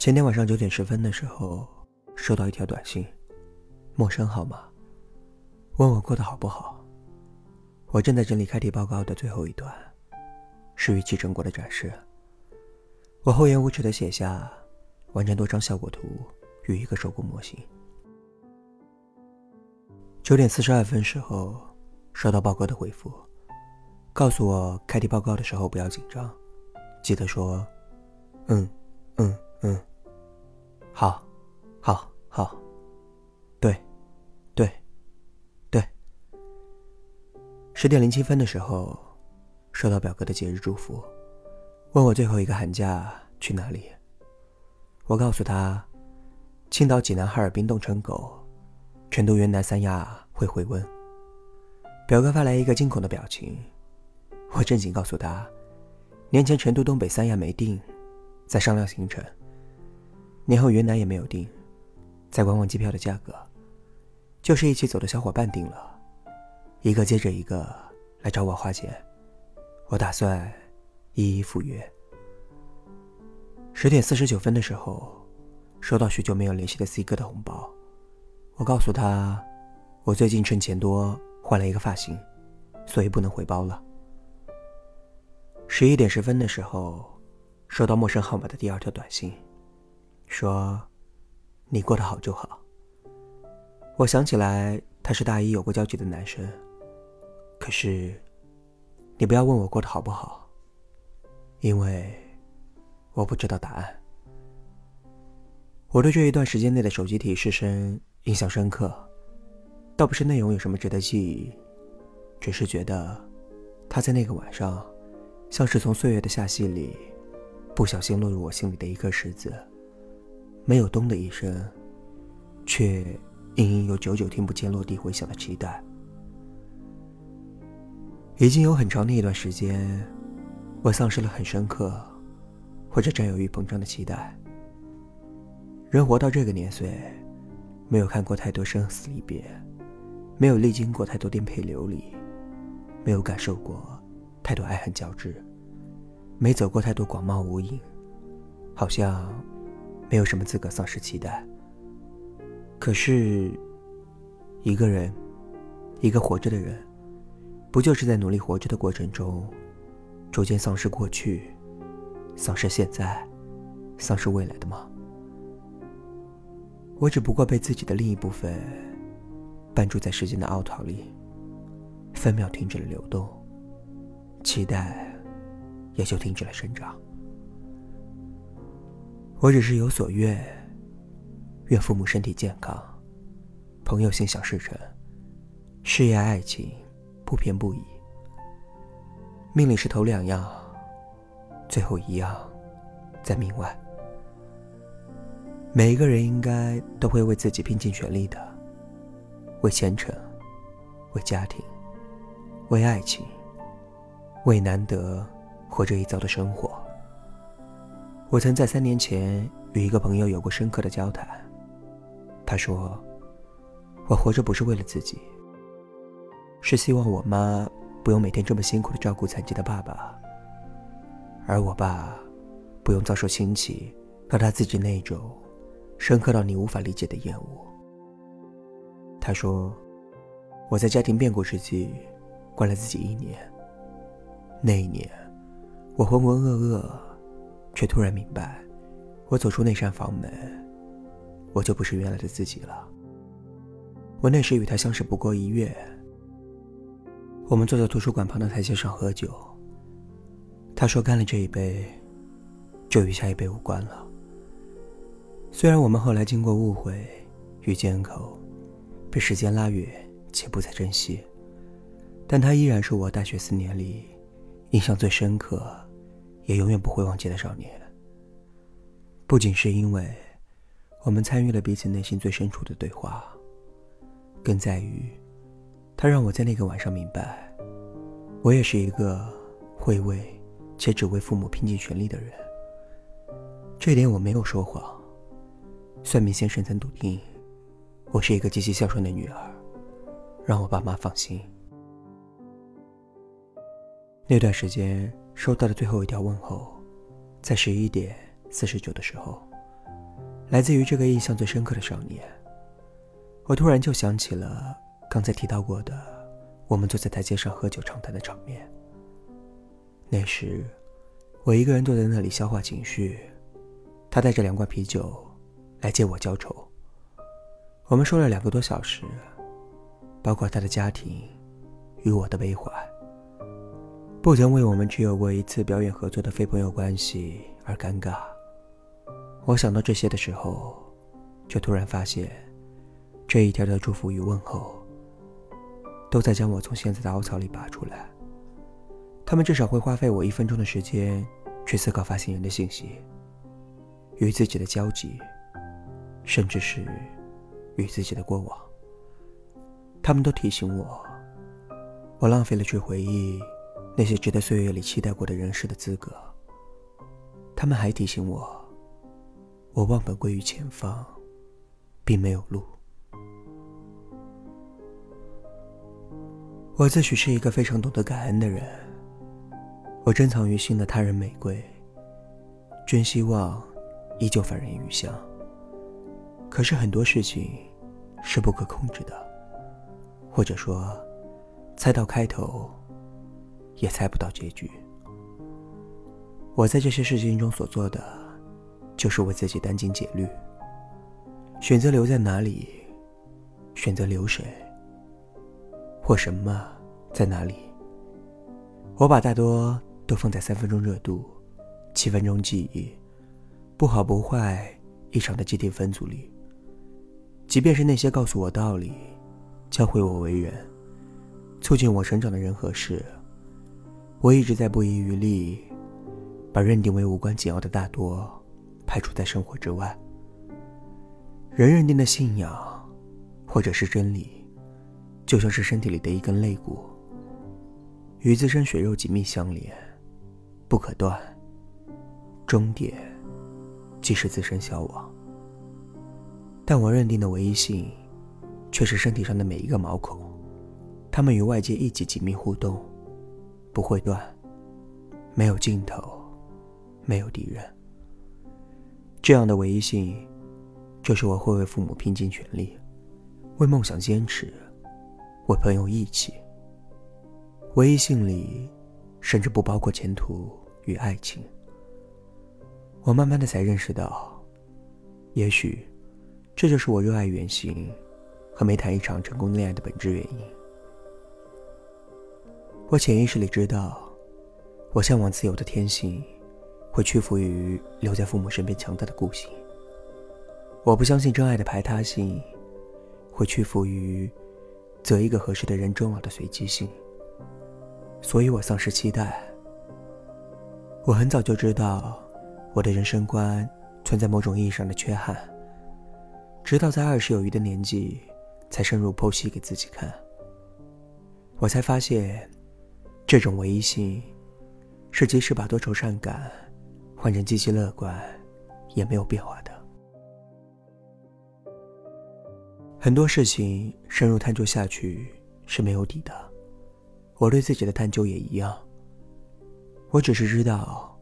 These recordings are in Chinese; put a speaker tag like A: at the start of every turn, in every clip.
A: 前天晚上九点十分的时候，收到一条短信，陌生号码，问我过得好不好。我正在整理开题报告的最后一段，是预期成果的展示。我厚颜无耻的写下，完成多张效果图与一个手工模型。九点四十二分时候，收到报告的回复，告诉我开题报告的时候不要紧张，记得说，嗯，嗯，嗯。好，好，好，对，对，对。十点零七分的时候，收到表哥的节日祝福，问我最后一个寒假去哪里。我告诉他，青岛、济南、哈尔滨冻成狗，成都、云南、三亚会回温。表哥发来一个惊恐的表情，我正经告诉他，年前成都、东北、三亚没定，在商量行程。年后云南也没有订，再观望机票的价格，就是一起走的小伙伴订了，一个接着一个来找我花钱，我打算一一赴约。十点四十九分的时候，收到许久没有联系的 C 哥的红包，我告诉他，我最近趁钱多，换了一个发型，所以不能回包了。十一点十分的时候，收到陌生号码的第二条短信。说：“你过得好就好。”我想起来，他是大一有过交集的男生。可是，你不要问我过得好不好，因为我不知道答案。我对这一段时间内的手机提示声印象深刻，倒不是内容有什么值得记忆，只是觉得他在那个晚上，像是从岁月的罅隙里，不小心落入我心里的一颗石子。没有“咚”的一声，却隐隐有久久听不见落地回响的期待。已经有很长的一段时间，我丧失了很深刻或者占有欲膨胀的期待。人活到这个年岁，没有看过太多生死离别，没有历经过太多颠沛流离，没有感受过太多爱恨交织，没走过太多广袤无垠，好像……没有什么资格丧失期待。可是，一个人，一个活着的人，不就是在努力活着的过程中，逐渐丧失过去，丧失现在，丧失未来的吗？我只不过被自己的另一部分，绊住在时间的凹槽里，分秒停止了流动，期待也就停止了生长。我只是有所愿，愿父母身体健康，朋友心想事成，事业爱情不偏不倚。命里是头两样，最后一样在命外。每一个人应该都会为自己拼尽全力的，为前程，为家庭，为爱情，为难得活着一遭的生活。我曾在三年前与一个朋友有过深刻的交谈。他说：“我活着不是为了自己，是希望我妈不用每天这么辛苦的照顾残疾的爸爸，而我爸不用遭受亲戚和他自己那种深刻到你无法理解的厌恶。”他说：“我在家庭变故之际，关了自己一年。那一年，我浑浑噩噩。”却突然明白，我走出那扇房门，我就不是原来的自己了。我那时与他相识不过一月，我们坐在图书馆旁的台阶上喝酒。他说：“干了这一杯，就与下一杯无关了。”虽然我们后来经过误会、与缄口，被时间拉远且不再珍惜，但他依然是我大学四年里印象最深刻。也永远不会忘记的少年。不仅是因为我们参与了彼此内心最深处的对话，更在于他让我在那个晚上明白，我也是一个会为且只为父母拼尽全力的人。这点我没有说谎，算命先生曾笃定我是一个极其孝顺的女儿，让我爸妈放心。那段时间。收到的最后一条问候，在十一点四十九的时候，来自于这个印象最深刻的少年。我突然就想起了刚才提到过的，我们坐在台阶上喝酒畅谈的场面。那时，我一个人坐在那里消化情绪，他带着两罐啤酒来接我交愁。我们说了两个多小时，包括他的家庭，与我的悲欢。不曾为我们只有过一次表演合作的非朋友关系而尴尬。我想到这些的时候，却突然发现，这一条条祝福与问候，都在将我从现在的凹槽里拔出来。他们至少会花费我一分钟的时间去思考发信人的信息、与自己的交集，甚至是与自己的过往。他们都提醒我，我浪费了去回忆。那些值得岁月里期待过的人事的资格。他们还提醒我，我忘本归于前方，并没有路。我自诩是一个非常懂得感恩的人，我珍藏于心的他人玫瑰，真希望依旧返人余香。可是很多事情是不可控制的，或者说，猜到开头。也猜不到结局。我在这些事情中所做的，就是为自己殚精竭虑。选择留在哪里，选择留谁，或什么在哪里，我把大多都放在三分钟热度、七分钟记忆、不好不坏、一场的集体分组里。即便是那些告诉我道理、教会我为人、促进我成长的人和事。我一直在不遗余力，把认定为无关紧要的大多排除在生活之外。人认定的信仰，或者是真理，就像是身体里的一根肋骨，与自身血肉紧密相连，不可断。终点，即是自身消亡。但我认定的唯一性，却是身体上的每一个毛孔，它们与外界一起紧密互动。不会断，没有尽头，没有敌人。这样的唯一性，就是我会为父母拼尽全力，为梦想坚持，为朋友义气。唯一性里，甚至不包括前途与爱情。我慢慢的才认识到，也许，这就是我热爱远行，和没谈一场成功恋爱的本质原因。我潜意识里知道，我向往自由的天性会屈服于留在父母身边强大的固性。我不相信真爱的排他性，会屈服于择一个合适的人终老的随机性。所以，我丧失期待。我很早就知道我的人生观存在某种意义上的缺憾，直到在二十有余的年纪才深入剖析给自己看。我才发现。这种唯一性，是即使把多愁善感换成积极乐观，也没有变化的。很多事情深入探究下去是没有底的，我对自己的探究也一样。我只是知道，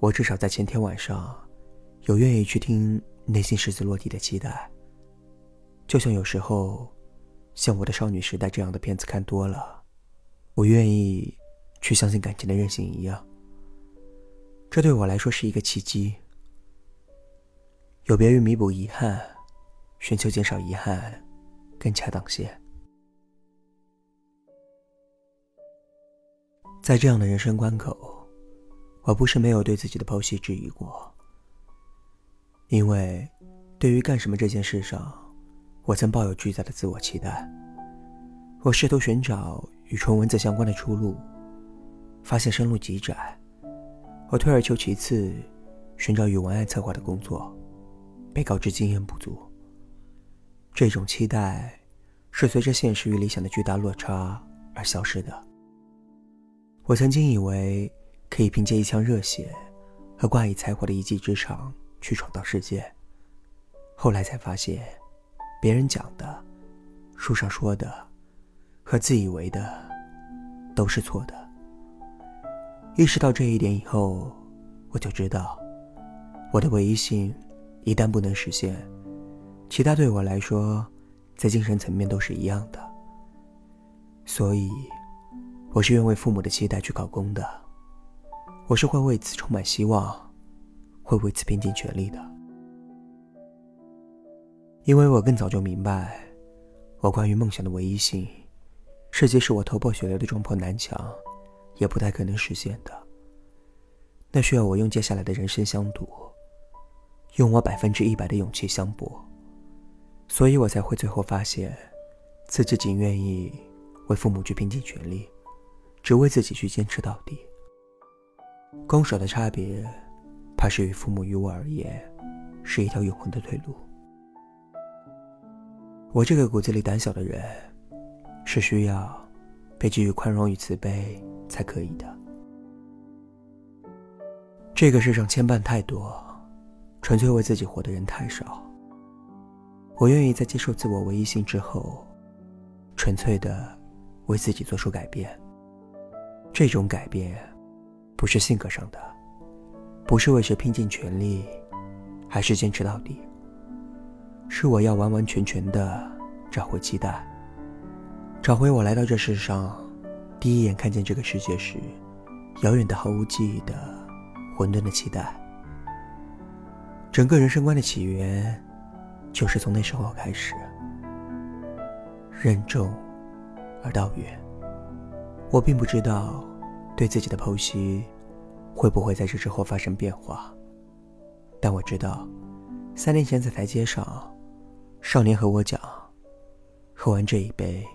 A: 我至少在前天晚上，有愿意去听内心十字落地的期待。就像有时候，像我的少女时代这样的片子看多了，我愿意。去相信感情的韧性一样，这对我来说是一个契机。有别于弥补遗憾，寻求减少遗憾，更恰当些。在这样的人生关口，我不是没有对自己的剖析质疑过，因为对于干什么这件事上，我曾抱有巨大的自我期待。我试图寻找与纯文字相关的出路。发现生路极窄，我退而求其次，寻找与文案策划的工作，被告知经验不足。这种期待是随着现实与理想的巨大落差而消失的。我曾经以为可以凭借一腔热血和挂以才华的一技之长去闯荡世界，后来才发现，别人讲的、书上说的和自以为的都是错的。意识到这一点以后，我就知道，我的唯一性一旦不能实现，其他对我来说，在精神层面都是一样的。所以，我是愿为父母的期待去考公的，我是会为此充满希望，会为此拼尽全力的。因为我更早就明白，我关于梦想的唯一性，是即是我头破血流的撞破南墙。也不太可能实现的。那需要我用接下来的人生相赌，用我百分之一百的勇气相搏，所以我才会最后发现，自己仅愿意为父母去拼尽全力，只为自己去坚持到底。攻守的差别，怕是与父母于我而言，是一条永恒的退路。我这个骨子里胆小的人，是需要被给予宽容与慈悲。才可以的。这个世上牵绊太多，纯粹为自己活的人太少。我愿意在接受自我唯一性之后，纯粹的为自己做出改变。这种改变，不是性格上的，不是为谁拼尽全力，还是坚持到底。是我要完完全全的找回期待，找回我来到这世上。第一眼看见这个世界时，遥远的、毫无记忆的、混沌的期待。整个人生观的起源，就是从那时候开始。任重而道远。我并不知道，对自己的剖析，会不会在这之后发生变化。但我知道，三年前在台阶上，少年和我讲：“喝完这一杯。”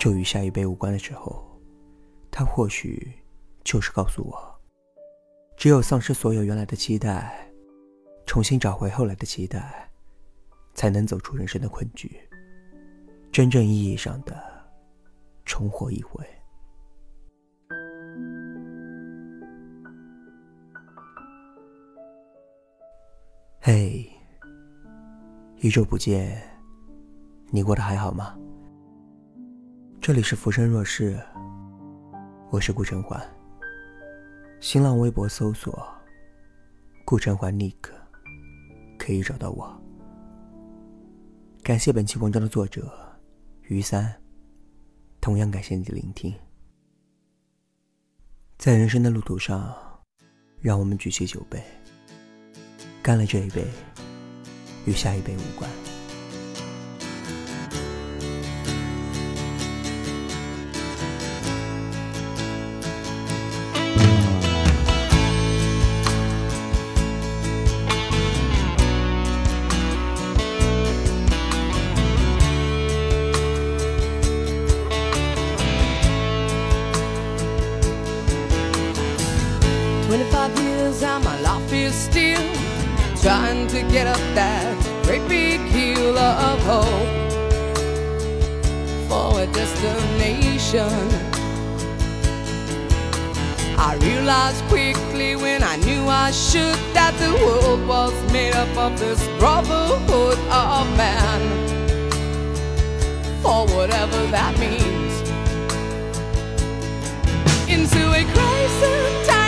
A: 就与下一辈无关的时候，他或许就是告诉我：只有丧失所有原来的期待，重新找回后来的期待，才能走出人生的困局，真正意义上的重活一回。嘿，一周不见，你过得还好吗？这里是浮生若世，我是顾晨环。新浪微博搜索“顾晨环尼克”，可以找到我。感谢本期文章的作者于三，同样感谢你的聆听。在人生的路途上，让我们举起酒杯，干了这一杯，与下一杯无关。as I'm alive is still trying to get up that great big hill of hope for a destination. I realized quickly when I knew I should that the world was made up of this brotherhood of man, for whatever that means. Into a crisis.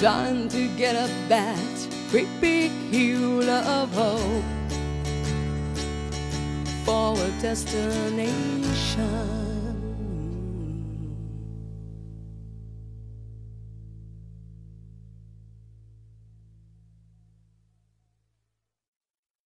A: time to get up that great big hill of hope for a destination.